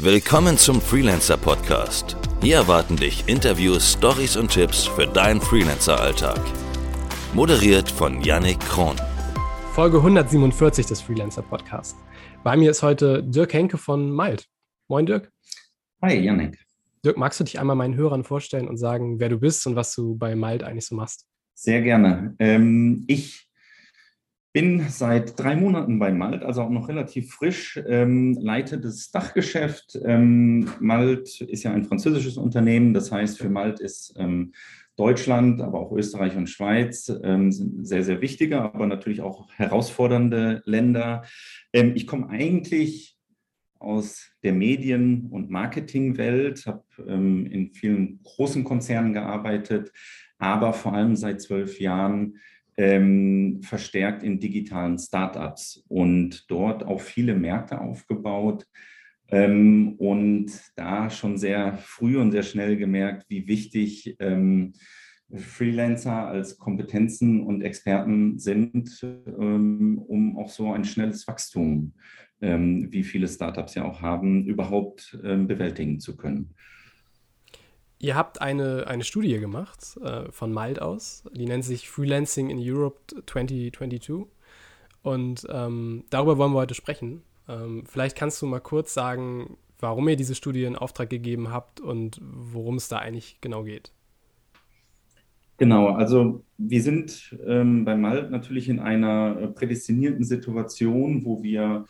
Willkommen zum Freelancer Podcast. Hier erwarten dich Interviews, Stories und Tipps für deinen Freelancer-Alltag. Moderiert von Yannick Kron. Folge 147 des Freelancer Podcasts. Bei mir ist heute Dirk Henke von Malt. Moin Dirk. Hi Yannick. Dirk, magst du dich einmal meinen Hörern vorstellen und sagen, wer du bist und was du bei Malt eigentlich so machst? Sehr gerne. Ähm, ich bin seit drei Monaten bei Malt, also auch noch relativ frisch, ähm, leite das Dachgeschäft. Ähm, Malt ist ja ein französisches Unternehmen, das heißt, für Malt ist ähm, Deutschland, aber auch Österreich und Schweiz ähm, sehr, sehr wichtige, aber natürlich auch herausfordernde Länder. Ähm, ich komme eigentlich aus der Medien- und Marketingwelt, habe ähm, in vielen großen Konzernen gearbeitet, aber vor allem seit zwölf Jahren ähm, verstärkt in digitalen Startups und dort auch viele Märkte aufgebaut. Ähm, und da schon sehr früh und sehr schnell gemerkt, wie wichtig ähm, Freelancer als Kompetenzen und Experten sind, ähm, um auch so ein schnelles Wachstum, ähm, wie viele Startups ja auch haben, überhaupt ähm, bewältigen zu können. Ihr habt eine, eine Studie gemacht äh, von Malt aus, die nennt sich Freelancing in Europe 2022. Und ähm, darüber wollen wir heute sprechen. Ähm, vielleicht kannst du mal kurz sagen, warum ihr diese Studie in Auftrag gegeben habt und worum es da eigentlich genau geht. Genau, also wir sind ähm, bei Malt natürlich in einer prädestinierten Situation, wo wir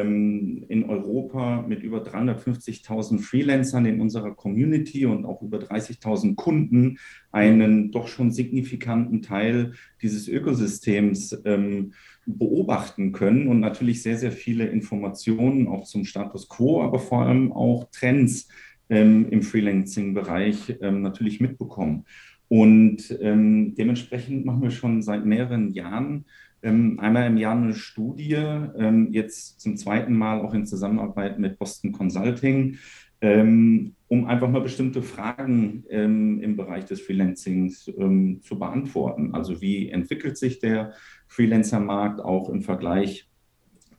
in Europa mit über 350.000 Freelancern in unserer Community und auch über 30.000 Kunden einen doch schon signifikanten Teil dieses Ökosystems ähm, beobachten können und natürlich sehr, sehr viele Informationen auch zum Status quo, aber vor allem auch Trends ähm, im Freelancing-Bereich ähm, natürlich mitbekommen. Und ähm, dementsprechend machen wir schon seit mehreren Jahren ähm, einmal im Jahr eine Studie, ähm, jetzt zum zweiten Mal auch in Zusammenarbeit mit Boston Consulting, ähm, um einfach mal bestimmte Fragen im Bereich des Freelancings zu beantworten. Also wie entwickelt sich der Freelancer-Markt auch im Vergleich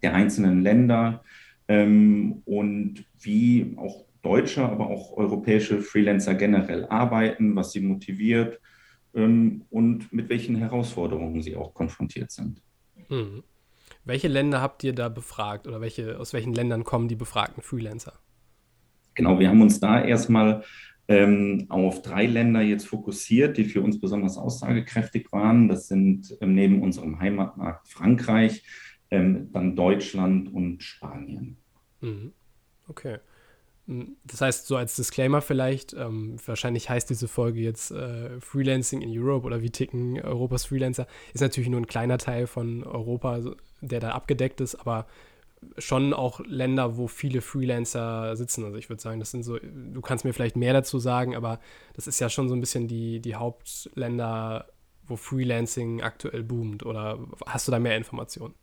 der einzelnen Länder und wie auch deutsche, aber auch europäische Freelancer generell arbeiten, was sie motiviert ähm, und mit welchen Herausforderungen sie auch konfrontiert sind. Hm. Welche Länder habt ihr da befragt oder welche, aus welchen Ländern kommen die befragten Freelancer? Genau, wir haben uns da erstmal ähm, auf drei Länder jetzt fokussiert, die für uns besonders aussagekräftig waren. Das sind ähm, neben unserem Heimatmarkt Frankreich, ähm, dann Deutschland und Spanien. Mhm. Okay. Das heißt, so als Disclaimer vielleicht, ähm, wahrscheinlich heißt diese Folge jetzt äh, Freelancing in Europe oder wie ticken Europas Freelancer, ist natürlich nur ein kleiner Teil von Europa, der da abgedeckt ist, aber schon auch Länder, wo viele Freelancer sitzen. Also ich würde sagen, das sind so, du kannst mir vielleicht mehr dazu sagen, aber das ist ja schon so ein bisschen die, die Hauptländer, wo Freelancing aktuell boomt. Oder hast du da mehr Informationen?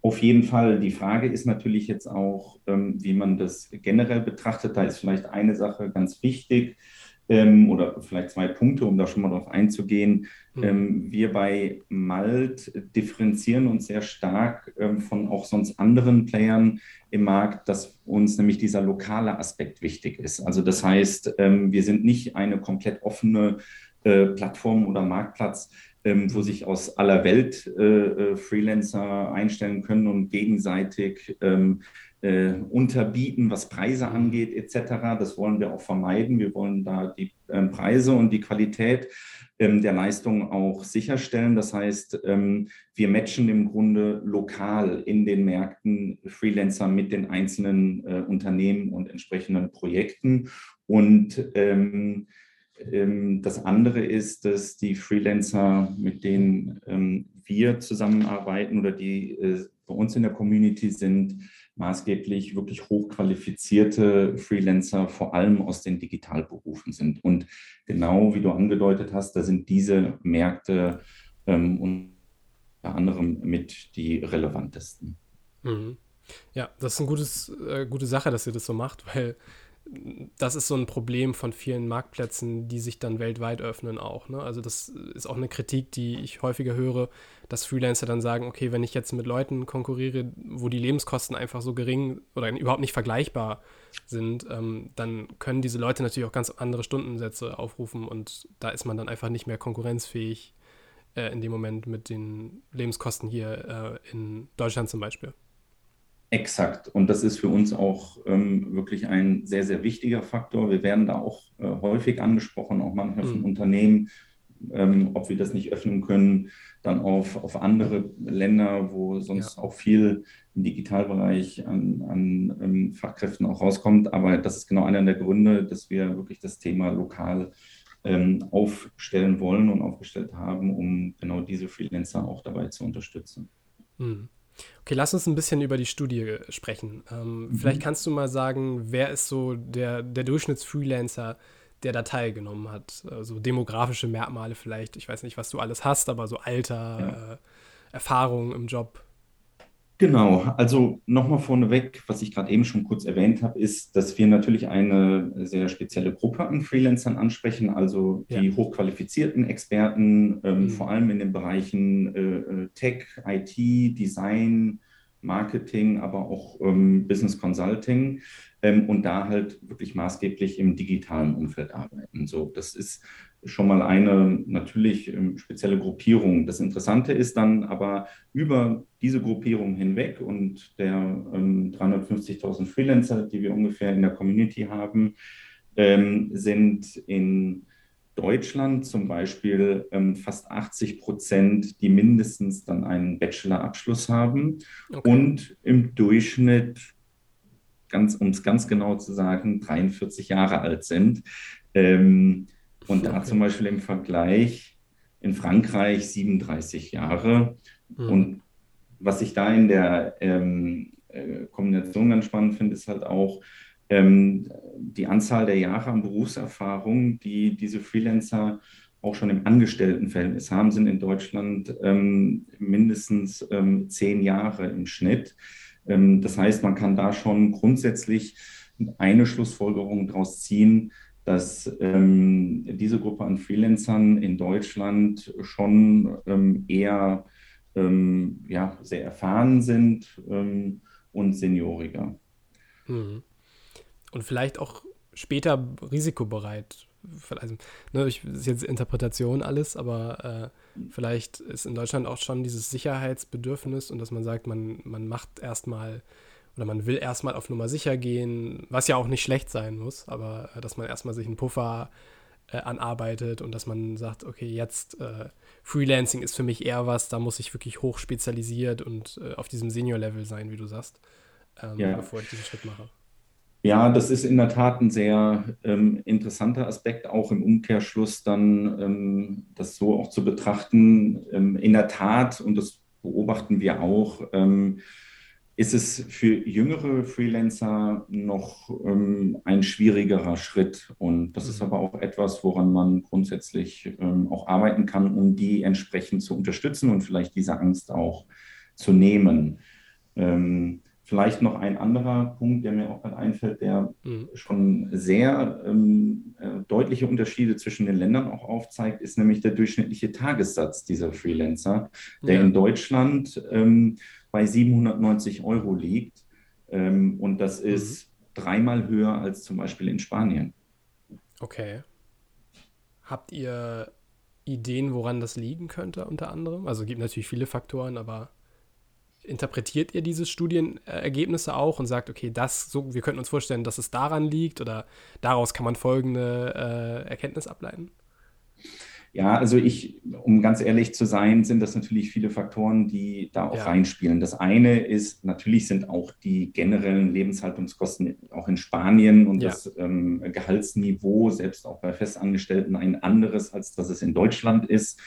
Auf jeden Fall. Die Frage ist natürlich jetzt auch, ähm, wie man das generell betrachtet. Da ist vielleicht eine Sache ganz wichtig ähm, oder vielleicht zwei Punkte, um da schon mal drauf einzugehen. Mhm. Ähm, wir bei Malt differenzieren uns sehr stark ähm, von auch sonst anderen Playern im Markt, dass uns nämlich dieser lokale Aspekt wichtig ist. Also das heißt, ähm, wir sind nicht eine komplett offene äh, Plattform oder Marktplatz, ähm, wo sich aus aller Welt äh, äh, Freelancer einstellen können und gegenseitig ähm, äh, unterbieten, was Preise angeht etc. Das wollen wir auch vermeiden. Wir wollen da die ähm, Preise und die Qualität ähm, der Leistung auch sicherstellen. Das heißt, ähm, wir matchen im Grunde lokal in den Märkten Freelancer mit den einzelnen äh, Unternehmen und entsprechenden Projekten und ähm, das andere ist, dass die Freelancer, mit denen ähm, wir zusammenarbeiten oder die äh, bei uns in der Community sind, maßgeblich wirklich hochqualifizierte Freelancer, vor allem aus den Digitalberufen sind. Und genau wie du angedeutet hast, da sind diese Märkte ähm, unter anderem mit die relevantesten. Mhm. Ja, das ist eine äh, gute Sache, dass ihr das so macht, weil das ist so ein Problem von vielen Marktplätzen, die sich dann weltweit öffnen auch. Ne? Also das ist auch eine Kritik, die ich häufiger höre, dass Freelancer dann sagen, okay, wenn ich jetzt mit Leuten konkurriere, wo die Lebenskosten einfach so gering oder überhaupt nicht vergleichbar sind, ähm, dann können diese Leute natürlich auch ganz andere Stundensätze aufrufen und da ist man dann einfach nicht mehr konkurrenzfähig äh, in dem Moment mit den Lebenskosten hier äh, in Deutschland zum Beispiel. Exakt. Und das ist für uns auch ähm, wirklich ein sehr, sehr wichtiger Faktor. Wir werden da auch äh, häufig angesprochen, auch manchmal von mhm. Unternehmen, ähm, ob wir das nicht öffnen können, dann auf, auf andere Länder, wo sonst ja. auch viel im Digitalbereich an, an ähm, Fachkräften auch rauskommt. Aber das ist genau einer der Gründe, dass wir wirklich das Thema lokal ähm, aufstellen wollen und aufgestellt haben, um genau diese Freelancer auch dabei zu unterstützen. Mhm. Okay, lass uns ein bisschen über die Studie sprechen. Ähm, mhm. Vielleicht kannst du mal sagen, wer ist so der, der Durchschnittsfreelancer, der da teilgenommen hat? Also demografische Merkmale vielleicht. Ich weiß nicht, was du alles hast, aber so Alter, ja. äh, Erfahrung im Job. Genau, also nochmal vorneweg, was ich gerade eben schon kurz erwähnt habe, ist, dass wir natürlich eine sehr spezielle Gruppe an Freelancern ansprechen, also die ja. hochqualifizierten Experten, ähm, mhm. vor allem in den Bereichen äh, äh Tech, IT, Design, Marketing, aber auch ähm, Business Consulting ähm, und da halt wirklich maßgeblich im digitalen Umfeld arbeiten. So, das ist schon mal eine natürlich ähm, spezielle Gruppierung. Das Interessante ist dann aber über diese Gruppierung hinweg und der ähm, 350.000 Freelancer, die wir ungefähr in der Community haben, ähm, sind in Deutschland zum Beispiel ähm, fast 80 Prozent, die mindestens dann einen Bachelorabschluss haben okay. und im Durchschnitt, ganz, um es ganz genau zu sagen, 43 Jahre alt sind. Ähm, und da zum Beispiel im Vergleich in Frankreich 37 Jahre. Mhm. Und was ich da in der ähm, äh, Kombination ganz spannend finde, ist halt auch ähm, die Anzahl der Jahre an Berufserfahrung, die diese Freelancer auch schon im Angestelltenverhältnis haben, sind in Deutschland ähm, mindestens ähm, zehn Jahre im Schnitt. Ähm, das heißt, man kann da schon grundsätzlich eine Schlussfolgerung daraus ziehen, dass ähm, diese Gruppe an Freelancern in Deutschland schon ähm, eher ähm, ja, sehr erfahren sind ähm, und senioriger. Mhm. Und vielleicht auch später risikobereit. Also, ne, ich, das ist jetzt Interpretation alles, aber äh, vielleicht ist in Deutschland auch schon dieses Sicherheitsbedürfnis und dass man sagt, man, man macht erstmal oder man will erstmal auf Nummer sicher gehen, was ja auch nicht schlecht sein muss, aber äh, dass man erstmal sich einen Puffer äh, anarbeitet und dass man sagt, okay, jetzt äh, Freelancing ist für mich eher was, da muss ich wirklich hoch spezialisiert und äh, auf diesem Senior-Level sein, wie du sagst, ähm, ja. bevor ich diesen Schritt mache. Ja, das ist in der Tat ein sehr ähm, interessanter Aspekt, auch im Umkehrschluss dann ähm, das so auch zu betrachten. Ähm, in der Tat, und das beobachten wir auch, ähm, ist es für jüngere Freelancer noch ähm, ein schwierigerer Schritt. Und das ist mhm. aber auch etwas, woran man grundsätzlich ähm, auch arbeiten kann, um die entsprechend zu unterstützen und vielleicht diese Angst auch zu nehmen. Ähm, vielleicht noch ein anderer Punkt, der mir auch gerade einfällt, der mhm. schon sehr ähm, äh, deutliche Unterschiede zwischen den Ländern auch aufzeigt, ist nämlich der durchschnittliche Tagessatz dieser Freelancer, der ja. in Deutschland ähm, bei 790 Euro liegt. Ähm, und das mhm. ist mhm. dreimal höher als zum Beispiel in Spanien. Okay. Habt ihr Ideen, woran das liegen könnte, unter anderem? Also es gibt natürlich viele Faktoren, aber interpretiert ihr diese Studienergebnisse auch und sagt, okay, das, so, wir könnten uns vorstellen, dass es daran liegt oder daraus kann man folgende äh, Erkenntnis ableiten? Ja, also ich, um ganz ehrlich zu sein, sind das natürlich viele Faktoren, die da auch ja. reinspielen. Das eine ist, natürlich sind auch die generellen Lebenshaltungskosten auch in Spanien und ja. das ähm, Gehaltsniveau, selbst auch bei Festangestellten, ein anderes, als das es in Deutschland ist.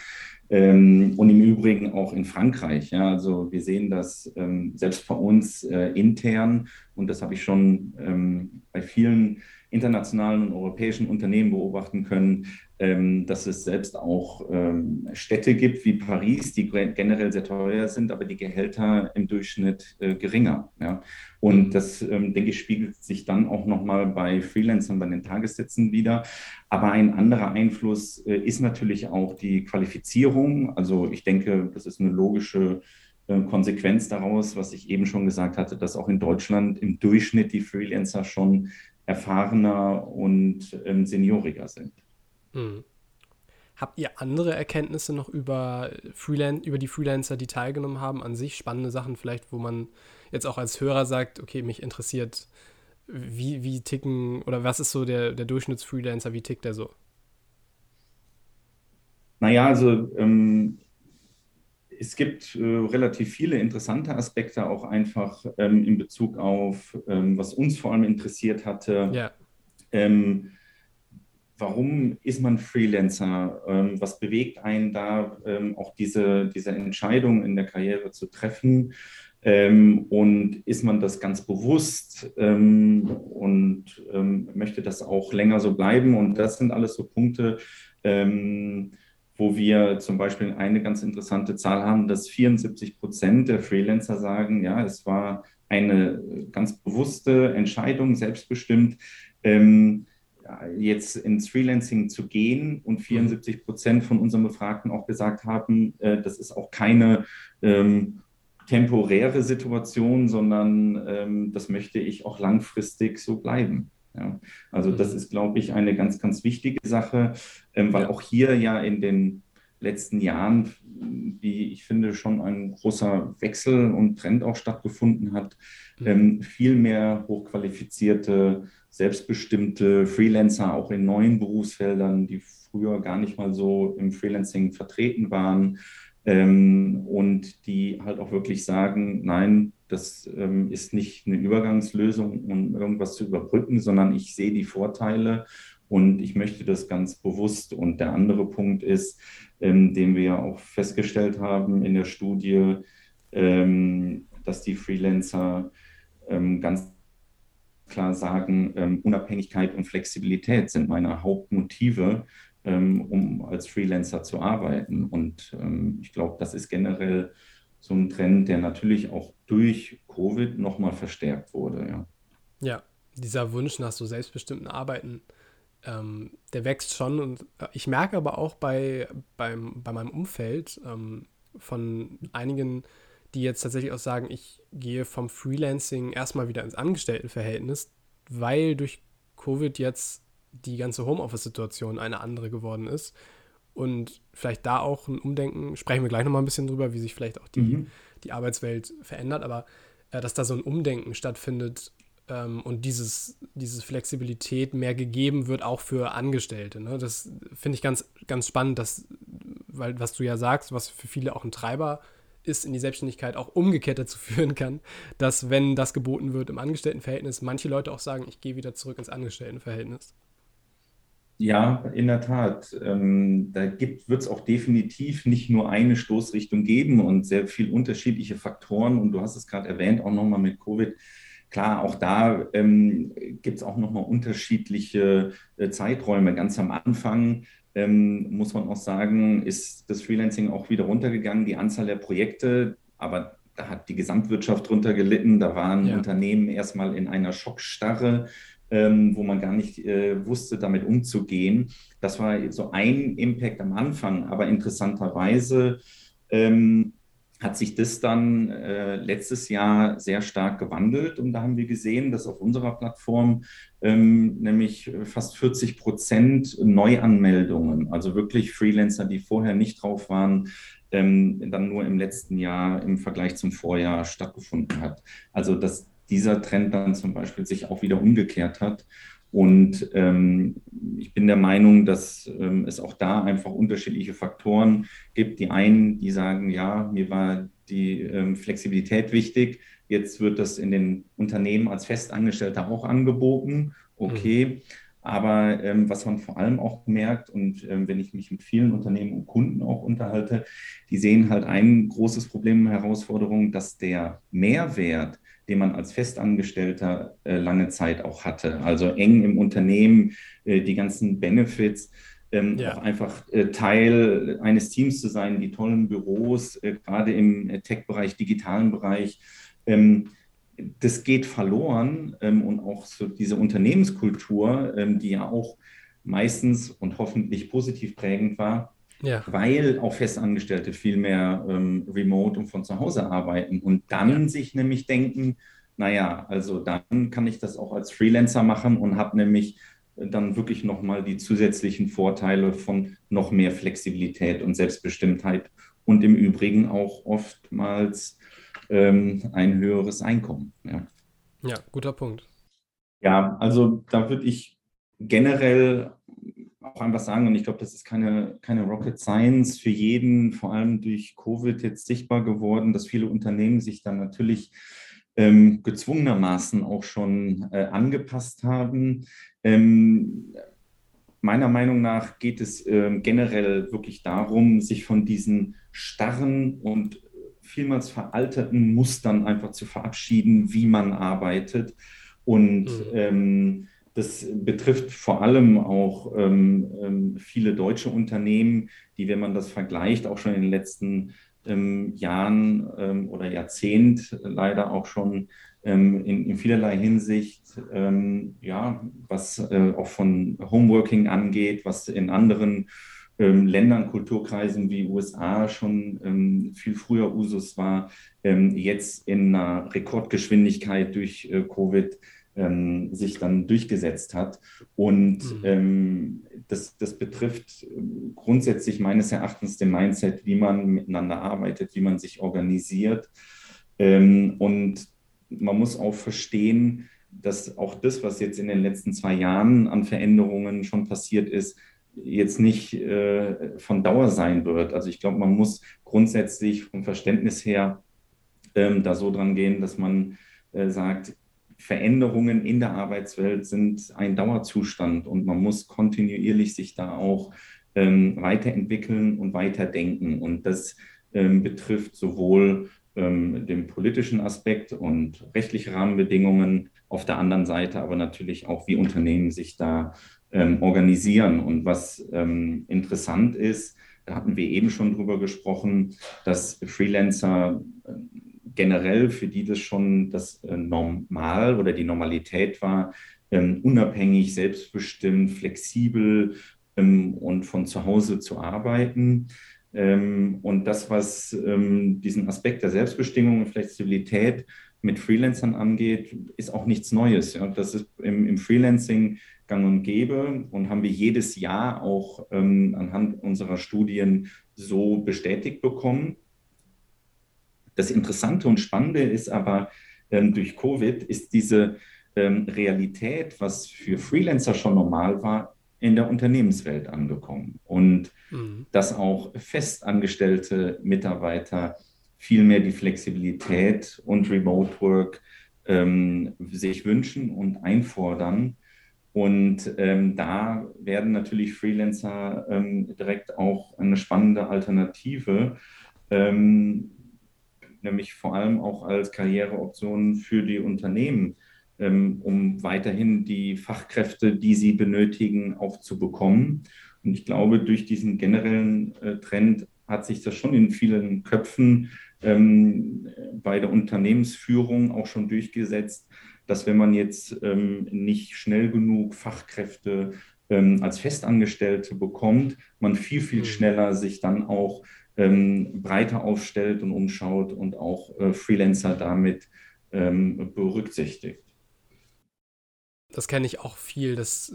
Ähm, und im Übrigen auch in Frankreich. Ja, also wir sehen das ähm, selbst bei uns äh, intern und das habe ich schon ähm, bei vielen internationalen und europäischen Unternehmen beobachten können, dass es selbst auch ähm, Städte gibt wie Paris, die generell sehr teuer sind, aber die Gehälter im Durchschnitt äh, geringer. Ja? Und mhm. das, ähm, denke ich, spiegelt sich dann auch nochmal bei Freelancern, bei den Tagessätzen wieder. Aber ein anderer Einfluss äh, ist natürlich auch die Qualifizierung. Also ich denke, das ist eine logische äh, Konsequenz daraus, was ich eben schon gesagt hatte, dass auch in Deutschland im Durchschnitt die Freelancer schon erfahrener und ähm, senioriger sind. Hm. Habt ihr andere Erkenntnisse noch über, Freelan über die Freelancer, die teilgenommen haben, an sich? Spannende Sachen vielleicht, wo man jetzt auch als Hörer sagt, okay, mich interessiert, wie, wie ticken oder was ist so der, der Durchschnittsfreelancer, wie tickt der so? Naja, also ähm, es gibt äh, relativ viele interessante Aspekte auch einfach ähm, in Bezug auf, ähm, was uns vor allem interessiert hatte. Ja. Ähm, warum ist man Freelancer? Ähm, was bewegt einen da, ähm, auch diese, diese Entscheidung in der Karriere zu treffen? Ähm, und ist man das ganz bewusst und möchte das auch länger so bleiben? Und das sind alles so Punkte, wo wir zum Beispiel eine ganz interessante Zahl haben, dass 74 Prozent der Freelancer sagen, ja, es war eine ganz bewusste Entscheidung, selbstbestimmt, ähm, jetzt ins Freelancing zu gehen und 74 mhm. Prozent von unseren Befragten auch gesagt haben, äh, das ist auch keine ähm, temporäre Situation, sondern ähm, das möchte ich auch langfristig so bleiben. Ja, also das mhm. ist, glaube ich, eine ganz, ganz wichtige Sache, ähm, weil ja. auch hier ja in den letzten Jahren, wie ich finde, schon ein großer Wechsel und Trend auch stattgefunden hat, mhm. ähm, viel mehr hochqualifizierte, selbstbestimmte Freelancer auch in neuen Berufsfeldern, die früher gar nicht mal so im Freelancing vertreten waren ähm, und die halt auch wirklich sagen, nein, das ähm, ist nicht eine Übergangslösung, um irgendwas zu überbrücken, sondern ich sehe die Vorteile und ich möchte das ganz bewusst. Und der andere Punkt ist, ähm, den wir auch festgestellt haben in der Studie, ähm, dass die Freelancer ähm, ganz klar sagen, ähm, Unabhängigkeit und Flexibilität sind meine Hauptmotive, ähm, um als Freelancer zu arbeiten. Und ähm, ich glaube, das ist generell so ein Trend, der natürlich auch durch Covid nochmal verstärkt wurde. Ja. ja, dieser Wunsch nach so selbstbestimmten Arbeiten, ähm, der wächst schon. Und äh, ich merke aber auch bei, beim, bei meinem Umfeld ähm, von einigen, die jetzt tatsächlich auch sagen, ich gehe vom Freelancing erstmal wieder ins Angestelltenverhältnis, weil durch Covid jetzt die ganze Homeoffice-Situation eine andere geworden ist und vielleicht da auch ein Umdenken, sprechen wir gleich nochmal ein bisschen drüber, wie sich vielleicht auch die, mhm. die Arbeitswelt verändert, aber äh, dass da so ein Umdenken stattfindet ähm, und dieses, diese Flexibilität mehr gegeben wird, auch für Angestellte. Ne? Das finde ich ganz, ganz spannend, dass, weil was du ja sagst, was für viele auch ein Treiber ist, in die Selbstständigkeit auch umgekehrt dazu führen kann, dass wenn das geboten wird im Angestelltenverhältnis, manche Leute auch sagen, ich gehe wieder zurück ins Angestelltenverhältnis. Ja, in der Tat. Ähm, da wird es auch definitiv nicht nur eine Stoßrichtung geben und sehr viele unterschiedliche Faktoren. Und du hast es gerade erwähnt, auch nochmal mit Covid. Klar, auch da ähm, gibt es auch nochmal unterschiedliche äh, Zeiträume. Ganz am Anfang ähm, muss man auch sagen, ist das Freelancing auch wieder runtergegangen, die Anzahl der Projekte. Aber da hat die Gesamtwirtschaft drunter gelitten. Da waren ja. Unternehmen erstmal in einer Schockstarre ähm, wo man gar nicht äh, wusste, damit umzugehen. Das war so ein Impact am Anfang, aber interessanterweise ähm, hat sich das dann äh, letztes Jahr sehr stark gewandelt und da haben wir gesehen, dass auf unserer Plattform ähm, nämlich fast 40 Prozent Neuanmeldungen, also wirklich Freelancer, die vorher nicht drauf waren, ähm, dann nur im letzten Jahr im Vergleich zum Vorjahr stattgefunden hat. Also das, dieser Trend dann zum Beispiel sich auch wieder umgekehrt hat. Und ähm, ich bin der Meinung, dass ähm, es auch da einfach unterschiedliche Faktoren gibt. Die einen, die sagen, ja, mir war die ähm, Flexibilität wichtig. Jetzt wird das in den Unternehmen als Festangestellter auch angeboten. Okay. Mhm. Aber ähm, was man vor allem auch merkt, und ähm, wenn ich mich mit vielen Unternehmen und Kunden auch unterhalte, die sehen halt ein großes Problem, Herausforderung, dass der Mehrwert, den man als Festangestellter äh, lange Zeit auch hatte. Also eng im Unternehmen, äh, die ganzen Benefits, ähm, ja. auch einfach äh, Teil eines Teams zu sein, die tollen Büros, äh, gerade im äh, Tech-Bereich, digitalen Bereich. Ähm, das geht verloren ähm, und auch so diese Unternehmenskultur, ähm, die ja auch meistens und hoffentlich positiv prägend war, ja. weil auch Festangestellte viel mehr ähm, remote und von zu Hause arbeiten und dann ja. sich nämlich denken, naja, also dann kann ich das auch als Freelancer machen und habe nämlich dann wirklich nochmal die zusätzlichen Vorteile von noch mehr Flexibilität und Selbstbestimmtheit und im Übrigen auch oftmals ähm, ein höheres Einkommen. Ja. ja, guter Punkt. Ja, also da würde ich generell auch einfach sagen, und ich glaube, das ist keine, keine Rocket Science für jeden, vor allem durch Covid jetzt sichtbar geworden, dass viele Unternehmen sich dann natürlich ähm, gezwungenermaßen auch schon äh, angepasst haben. Ähm, meiner Meinung nach geht es äh, generell wirklich darum, sich von diesen starren und vielmals veralterten Mustern einfach zu verabschieden, wie man arbeitet. Und mhm. ähm, das betrifft vor allem auch ähm, ähm, viele deutsche Unternehmen, die, wenn man das vergleicht, auch schon in den letzten ähm, Jahren ähm, oder Jahrzehnt leider auch schon ähm, in, in, vielerlei Hinsicht, ähm, ja, was äh, auch von Homeworking angeht, was in anderen Ländern, Kulturkreisen wie USA schon viel früher Usus war, jetzt in einer Rekordgeschwindigkeit durch äh, Covid ähm, sich dann durchgesetzt hat. Und mhm. ähm, das, das betrifft grundsätzlich meines Erachtens den Mindset, wie man miteinander arbeitet, wie man sich organisiert. Ähm, und man muss auch verstehen, dass auch das, was jetzt in den letzten zwei Jahren an Veränderungen schon passiert ist, jetzt nicht äh, von Dauer sein wird. Also ich glaube, man muss grundsätzlich vom Verständnis her ähm, da so dran gehen, dass man äh, sagt, Veränderungen in der Arbeitswelt sind ein Dauerzustand und man muss kontinuierlich sich da auch ähm, weiterentwickeln und weiterdenken. Und das ähm, betrifft sowohl ähm, den politischen Aspekt und rechtliche Rahmenbedingungen auf der anderen Seite, aber natürlich auch, wie Unternehmen sich da ähm, organisieren. Und was ähm, interessant ist, da hatten wir eben schon drüber gesprochen, dass Freelancer äh, generell, für die das schon das äh, Normal oder die Normalität war, ähm, unabhängig, selbstbestimmt, flexibel ähm, und von zu Hause zu arbeiten. Ähm, und das, was diesen Aspekt der Selbstbestimmung und Flexibilität mit Freelancern angeht, ist auch nichts Neues. Das ist im, Freelancing gang und gäbe und haben wir jedes Jahr auch anhand unserer Studien so bestätigt bekommen. Das Interessante und Spannende ist aber, ähm, durch Covid ist diese ähm, Realität, was für Freelancer schon normal war, in der Unternehmenswelt angekommen. Und mhm. dass auch festangestellte Mitarbeiter viel mehr die Flexibilität und Remote Work ähm, sich wünschen und einfordern. Und ähm, da werden natürlich Freelancer ähm, direkt auch eine spannende Alternative, ähm, nämlich vor allem auch als Karriereoption für die Unternehmen, ähm, um weiterhin die Fachkräfte, die sie benötigen, auch zu bekommen. Und ich glaube, durch diesen generellen äh, Trend hat sich das schon in vielen Köpfen ähm, bei der Unternehmensführung auch schon durchgesetzt, dass wenn man jetzt ähm, nicht schnell genug Fachkräfte ähm, als Festangestellte bekommt, man viel, viel mhm. schneller sich dann auch ähm, breiter aufstellt und umschaut und auch äh, Freelancer damit ähm, berücksichtigt. Das kenne ich auch viel, dass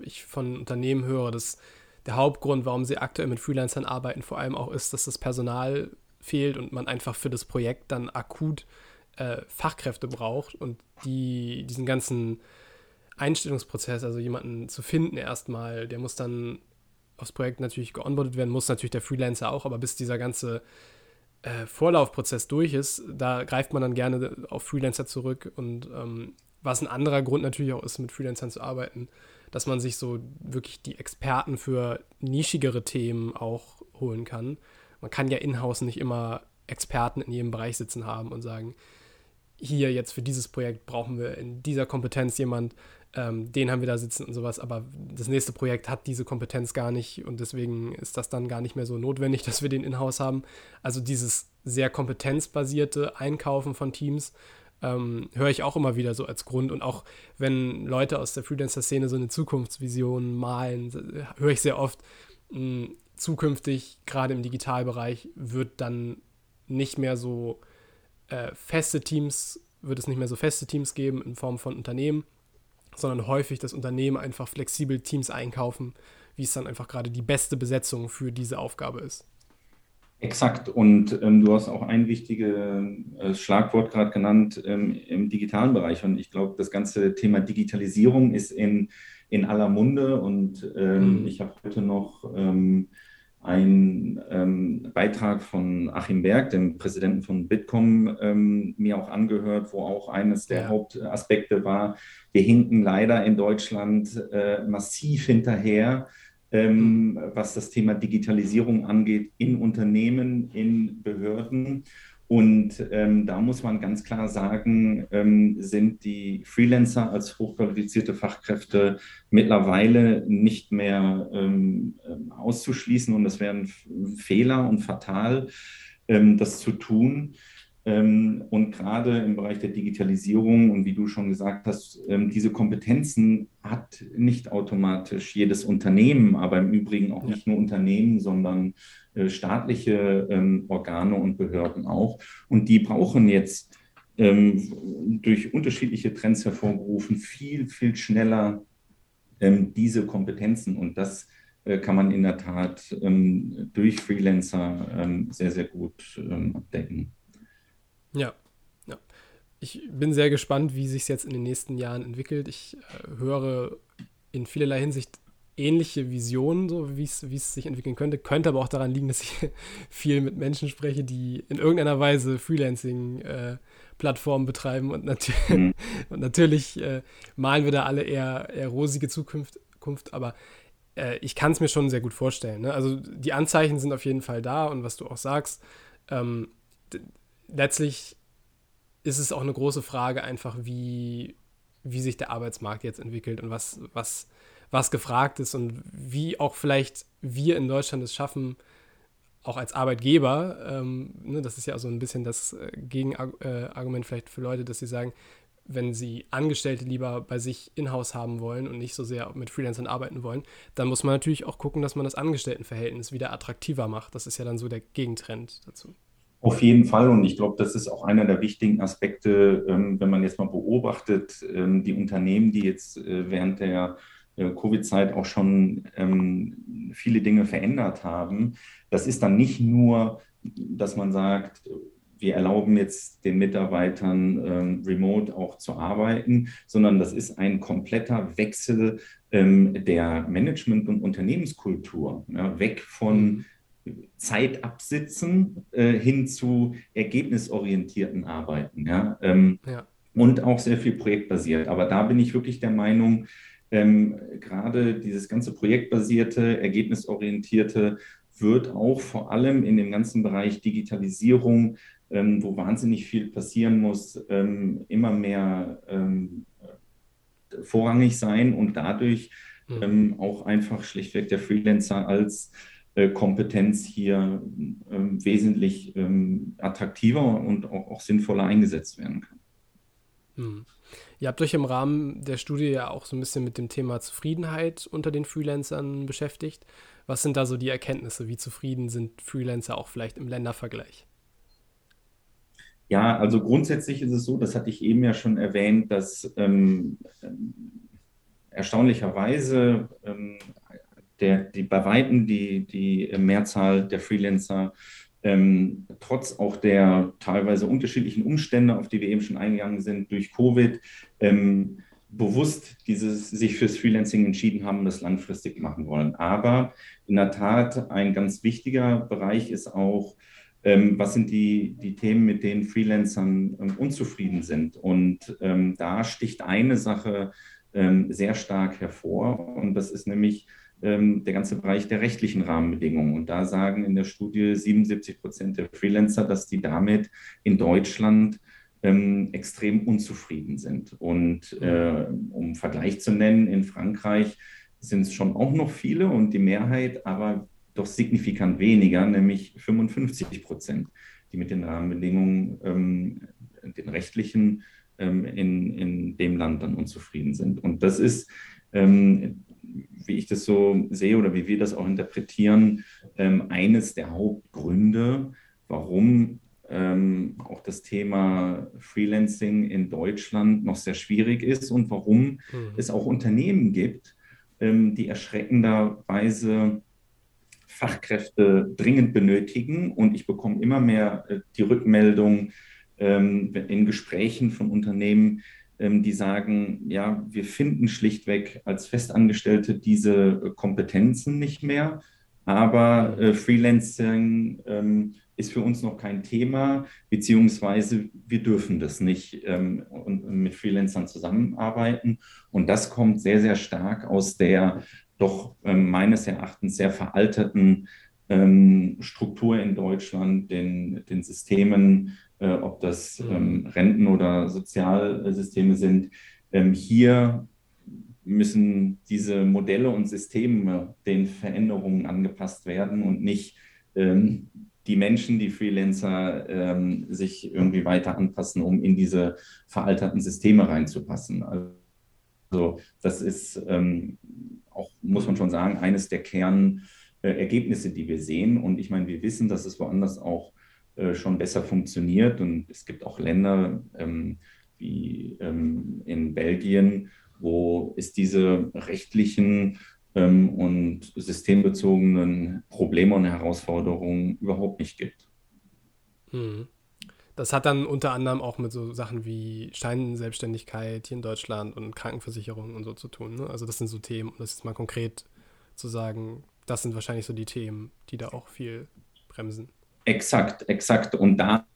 ich von Unternehmen höre, dass der Hauptgrund, warum sie aktuell mit Freelancern arbeiten, vor allem auch ist, dass das Personal fehlt und man einfach für das Projekt dann akut äh, Fachkräfte braucht und die diesen ganzen Einstellungsprozess, also jemanden zu finden erstmal, der muss dann aufs Projekt natürlich geonboardet werden, muss natürlich der Freelancer auch, aber bis dieser ganze äh, Vorlaufprozess durch ist, da greift man dann gerne auf Freelancer zurück und ähm, was ein anderer Grund natürlich auch ist, mit Freelancern zu arbeiten, dass man sich so wirklich die Experten für nischigere Themen auch holen kann. Man kann ja in-house nicht immer Experten in jedem Bereich sitzen haben und sagen, hier jetzt für dieses Projekt brauchen wir in dieser Kompetenz jemand, ähm, den haben wir da sitzen und sowas, aber das nächste Projekt hat diese Kompetenz gar nicht und deswegen ist das dann gar nicht mehr so notwendig, dass wir den in-house haben. Also dieses sehr kompetenzbasierte Einkaufen von Teams ähm, höre ich auch immer wieder so als Grund und auch wenn Leute aus der Freelancer-Szene so eine Zukunftsvision malen, höre ich sehr oft, mh, hm, zukünftig, gerade im Digitalbereich, wird dann nicht mehr so äh, feste Teams, wird es nicht mehr so feste Teams geben in Form von Unternehmen, sondern häufig das Unternehmen einfach flexibel Teams einkaufen, wie es dann einfach gerade die beste Besetzung für diese Aufgabe ist. Exakt. Und ähm, du hast auch ein wichtiges äh, Schlagwort gerade genannt ähm, im digitalen Bereich. Und ich glaube, das ganze Thema Digitalisierung ist in, in aller Munde. Und ähm, mhm. ich habe heute noch einen ähm, Beitrag von Achim Berg, dem Präsidenten von Bitkom, ähm, mir auch angehört, wo auch eines der ja. Hauptaspekte war, wir hinken leider in Deutschland äh, massiv hinterher, ähm, was das Thema Digitalisierung angeht, in Unternehmen, in Behörden. Und ähm, da muss man ganz klar sagen, ähm, sind die Freelancer als hochqualifizierte Fachkräfte mittlerweile nicht mehr ähm, ähm auszuschließen. Und das wäre ein Fehler und fatal, ähm, das zu tun. Ähm, und gerade im Bereich der Digitalisierung und wie du schon gesagt hast, ähm, diese Kompetenzen hat nicht automatisch jedes Unternehmen, aber im Übrigen auch nicht nur Unternehmen, sondern äh, staatliche ähm, Organe und Behörden auch. Und die brauchen jetzt durch unterschiedliche Trends hervorgerufen viel, viel schneller diese Kompetenzen. Und das äh, kann man in der Tat durch Freelancer sehr, sehr gut abdecken. Ja, ja. Ich bin sehr gespannt, wie sich es jetzt in den nächsten Jahren entwickelt. Ich äh, höre in vielerlei Hinsicht ähnliche Visionen, so wie es sich entwickeln könnte. Könnte aber auch daran liegen, dass ich viel mit Menschen spreche, die in irgendeiner Weise Freelancing-Plattformen äh, betreiben und, nat mhm. und natürlich äh, malen wir da alle eher, eher rosige Zukunft, Zukunft aber äh, ich kann es mir schon sehr gut vorstellen. Ne? Also die Anzeichen sind auf jeden Fall da und was du auch sagst, ähm, letztlich ist es auch eine große Frage einfach, wie, wie sich der Arbeitsmarkt jetzt entwickelt und was, was, was gefragt ist und wie auch vielleicht wir in Deutschland es schaffen, auch als Arbeitgeber, ähm, ne, das ist ja so ein bisschen das äh, Gegenargument vielleicht für Leute, dass sie sagen, wenn sie Angestellte lieber bei sich in-house haben wollen und nicht so sehr mit Freelancern arbeiten wollen, dann muss man natürlich auch gucken, dass man das Angestelltenverhältnis wieder attraktiver macht. Das ist ja dann so der Gegentrend dazu. Auf jeden Fall. Und ich glaube, das ist auch einer der wichtigen Aspekte, ähm, wenn man jetzt mal beobachtet, ähm, die Unternehmen, die jetzt äh, während der äh, Covid-Zeit auch schon ähm, viele Dinge verändert haben. Das ist dann nicht nur, dass man sagt, wir erlauben jetzt den Mitarbeitern remote auch zu arbeiten, sondern das ist ein kompletter Wechsel der Management- und Unternehmenskultur. Weg von Zeit absitzen äh, hin zu ergebnisorientierten Arbeiten. Ja? Ähm, ja? Und auch sehr viel projektbasiert. Aber da bin ich wirklich der Meinung, ähm, gerade dieses ganze projektbasierte, ergebnisorientierte wird auch vor allem in dem ganzen Bereich Digitalisierung, ähm, wo wahnsinnig viel passieren muss, ähm, immer mehr ähm, vorrangig sein und dadurch mhm. Ähm, auch einfach schlichtweg der Freelancer als Kompetenz hier ähm, wesentlich ähm, attraktiver und auch, auch, sinnvoller eingesetzt werden kann. Hm. Ihr habt euch im Rahmen der Studie ja auch so ein bisschen mit dem Thema Zufriedenheit unter den Freelancern beschäftigt. Was sind da so die Erkenntnisse? Wie zufrieden sind Freelancer auch vielleicht im Ländervergleich? Ja, also grundsätzlich ist es so, das hatte ich eben ja schon erwähnt, dass ähm, erstaunlicherweise ähm, der, die bei Weitem die, die Mehrzahl der Freelancer ähm, trotz auch der teilweise unterschiedlichen Umstände, auf die wir eben schon eingegangen sind, durch Covid, ähm, bewusst dieses, sich fürs Freelancing entschieden haben und das langfristig machen wollen. Aber in der Tat ein ganz wichtiger Bereich ist auch, ähm, was sind die, die Themen, mit denen Freelancern ähm, unzufrieden sind. Und ähm, da sticht eine Sache ähm, sehr stark hervor und das ist nämlich ähm, der ganze Bereich der rechtlichen Rahmenbedingungen. Und da sagen in der Studie 77 Prozent der Freelancer, dass die damit in Deutschland ähm, extrem unzufrieden sind. Und äh, um Vergleich zu nennen, in Frankreich sind es schon auch noch viele und die Mehrheit, aber doch signifikant weniger, nämlich 55 Prozent, die mit den Rahmenbedingungen, ähm, den rechtlichen ähm, in, in dem Land dann unzufrieden sind. Und das ist, ähm, wie ich das so sehe oder wie wir das auch interpretieren, ähm, eines der Hauptgründe, warum ähm, auch das Thema Freelancing in Deutschland noch sehr schwierig ist und warum mhm. es auch Unternehmen gibt, ähm, die erschreckenderweise Fachkräfte dringend benötigen. Und ich bekomme immer mehr äh, die Rückmeldung in Gesprächen von Unternehmen, die sagen, ja, wir finden schlichtweg als Festangestellte diese äh, Kompetenzen nicht mehr, aber äh, Freelancing ähm, ist für uns noch kein Thema, beziehungsweise wir dürfen das nicht ähm, und, mit Freelancern zusammenarbeiten. Und das kommt sehr, sehr stark aus der doch ähm, meines Erachtens sehr veralteten ähm, Struktur in Deutschland, den, den Systemen, äh, ob das mhm. ähm, Renten- oder Sozialsysteme sind. Ähm, hier müssen diese Modelle und Systeme den Veränderungen angepasst werden und nicht ähm, die Menschen, die Freelancer, ähm, sich irgendwie weiter anpassen, um in diese veralterten Systeme reinzupassen. Also das ist ähm, auch, muss man schon sagen, eines der Kernergebnisse, die wir sehen. Und ich meine, wir wissen, dass es woanders auch äh, schon besser funktioniert. Und es gibt auch Länder ähm, wie ähm, in Belgien, wo es diese rechtlichen ähm, und systembezogenen Probleme und Herausforderungen überhaupt nicht gibt. Hm. Das hat dann unter anderem auch mit so Sachen wie Scheinselbstständigkeit hier in Deutschland und Krankenversicherung und so zu tun. Ne? Also das sind so Themen, um das jetzt mal konkret zu sagen, das sind wahrscheinlich so die Themen, die da auch viel bremsen. Exakt, exakt. Und da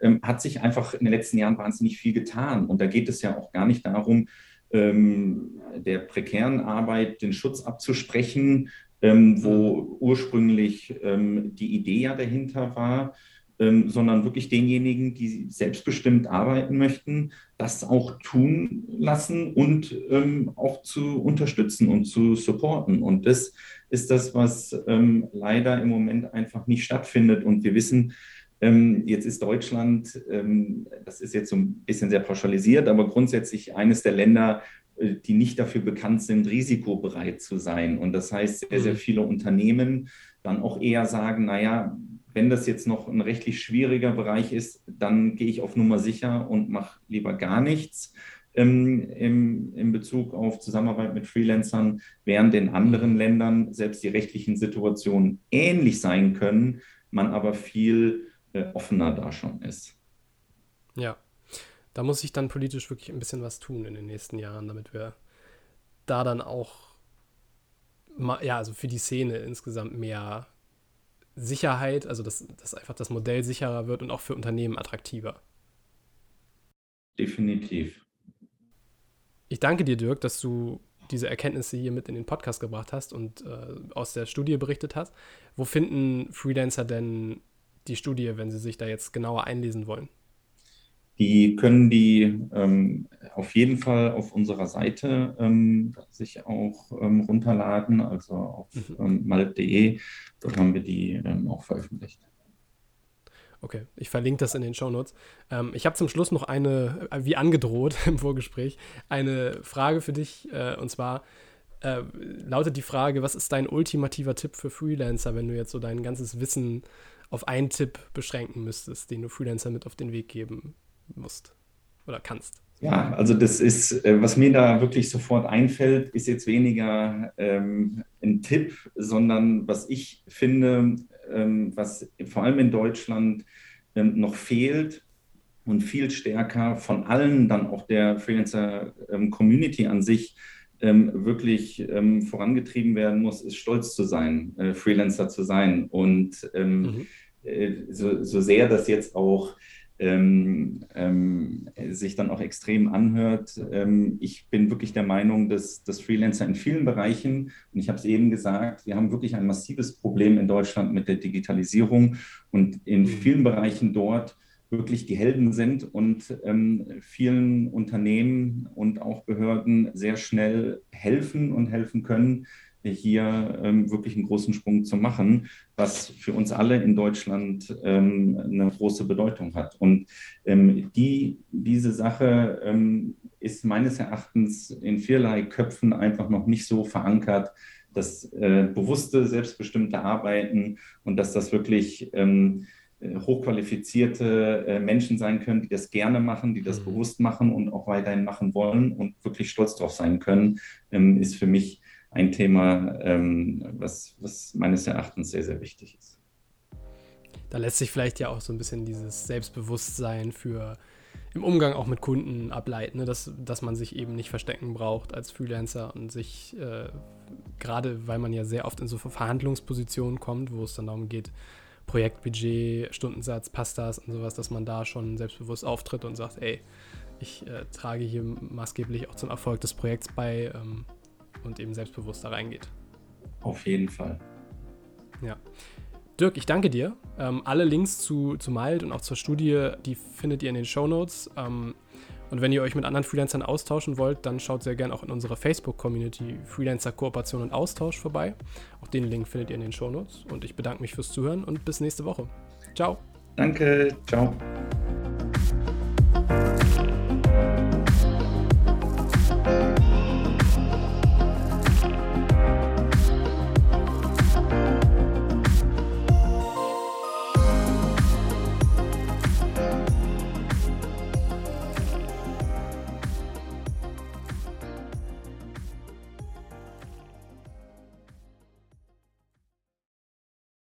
ähm, hat sich einfach in den letzten Jahren wahnsinnig viel getan. Und da geht es ja auch gar nicht darum, ähm, der prekären Arbeit den Schutz abzusprechen, ähm, wo mhm. ursprünglich die Idee ja dahinter war, ähm, sondern wirklich denjenigen, die selbstbestimmt arbeiten möchten, das auch tun lassen und ähm, auch zu unterstützen und zu supporten. Und das ist das, was ähm, leider im Moment einfach nicht stattfindet. Und wir wissen, ähm, jetzt ist Deutschland, ähm, das ist jetzt so ein bisschen sehr pauschalisiert, aber grundsätzlich eines der Länder, äh, die nicht dafür bekannt sind, risikobereit zu sein. Und das heißt, sehr, sehr mhm. viele Unternehmen dann auch eher sagen, naja, wenn das jetzt noch ein rechtlich schwieriger Bereich ist, dann gehe ich auf Nummer sicher und mache lieber gar nichts ähm, im, in Bezug auf Zusammenarbeit mit Freelancern, während in anderen Ländern selbst die rechtlichen Situationen ähnlich sein können, man aber viel äh, offener da schon ist. Ja, da muss sich dann politisch wirklich ein bisschen was tun in den nächsten Jahren, damit wir da dann auch, ja, also für die Szene insgesamt mehr Sicherheit, also dass, dass einfach das Modell sicherer wird und auch für Unternehmen attraktiver. Definitiv. Ich danke dir, Dirk, dass du diese Erkenntnisse hier mit in den Podcast gebracht hast und äh, aus der Studie berichtet hast. Wo finden Freelancer denn die Studie, wenn sie sich da jetzt genauer einlesen wollen? Die können die ähm, auf jeden Fall auf unserer Seite ähm, sich auch ähm, runterladen, also auf mhm. Ähm, malb.de. Dort haben wir die ähm, auch veröffentlicht. Okay, ich verlinke das in den Shownotes. Ähm, ich habe zum Schluss noch eine, äh, wie angedroht im Vorgespräch, eine Frage für dich. Äh, und zwar äh, lautet die Frage, was ist dein ultimativer Tipp für Freelancer, wenn du jetzt so dein ganzes Wissen auf einen Tipp beschränken müsstest, den du Freelancer mit auf den Weg geben musst oder kannst? Ja, also das ist, äh, was mir da wirklich sofort einfällt, ist jetzt weniger ähm, ein Tipp, sondern was ich finde, ähm, was vor allem in Deutschland ähm, noch fehlt und viel stärker von allen dann auch der Freelancer-Community ähm, an sich ähm, wirklich ähm, vorangetrieben werden muss, ist stolz zu sein, äh, Freelancer zu sein. Und mhm. äh, so, so sehr das jetzt auch ähm, ähm, sich dann auch extrem anhört. Ähm, ich bin wirklich der Meinung, dass, dass Freelancer in vielen Bereichen, und ich habe es eben gesagt, wir haben wirklich ein massives Problem in Deutschland mit der Digitalisierung und in mhm. vielen Bereichen dort wirklich die Helden sind und ähm, vielen Unternehmen und auch Behörden sehr schnell helfen und helfen können, hier ähm, wirklich einen großen Sprung zu machen, was für uns alle in Deutschland ähm, eine große Bedeutung hat. Und ähm, die, diese Sache ähm, ist meines Erachtens in vielerlei Köpfen einfach noch nicht so verankert, das äh, bewusste, selbstbestimmte Arbeiten und dass das wirklich ähm, äh, hochqualifizierte äh, Menschen sein können, die das gerne machen, die das mhm. bewusst machen und auch weiterhin machen wollen und wirklich stolz drauf sein können, ähm, ist für mich ein Thema, ähm, was, was meines Erachtens sehr, sehr wichtig ist. Da lässt sich vielleicht ja auch so ein bisschen dieses Selbstbewusstsein für im Umgang auch mit Kunden ableiten, ne? dass, dass man sich eben nicht verstecken braucht als Freelancer und sich, äh, gerade weil man ja sehr oft in so Verhandlungspositionen kommt, wo es dann darum geht, Projektbudget, Stundensatz, passt das und sowas, dass man da schon selbstbewusst auftritt und sagt, ey, ich äh, trage hier maßgeblich auch zum Erfolg des Projekts bei ähm, und eben selbstbewusst da reingeht. Auf jeden Fall. Ja. Dirk, ich danke dir. Ähm, alle Links zu, zu Mild und auch zur Studie, die findet ihr in den Show Notes. Ähm, und wenn ihr euch mit anderen Freelancern austauschen wollt, dann schaut sehr gerne auch in unserer Facebook-Community Freelancer Kooperation und Austausch vorbei. Auch den Link findet ihr in den Show Notes. Und ich bedanke mich fürs Zuhören und bis nächste Woche. Ciao. Danke. Ciao.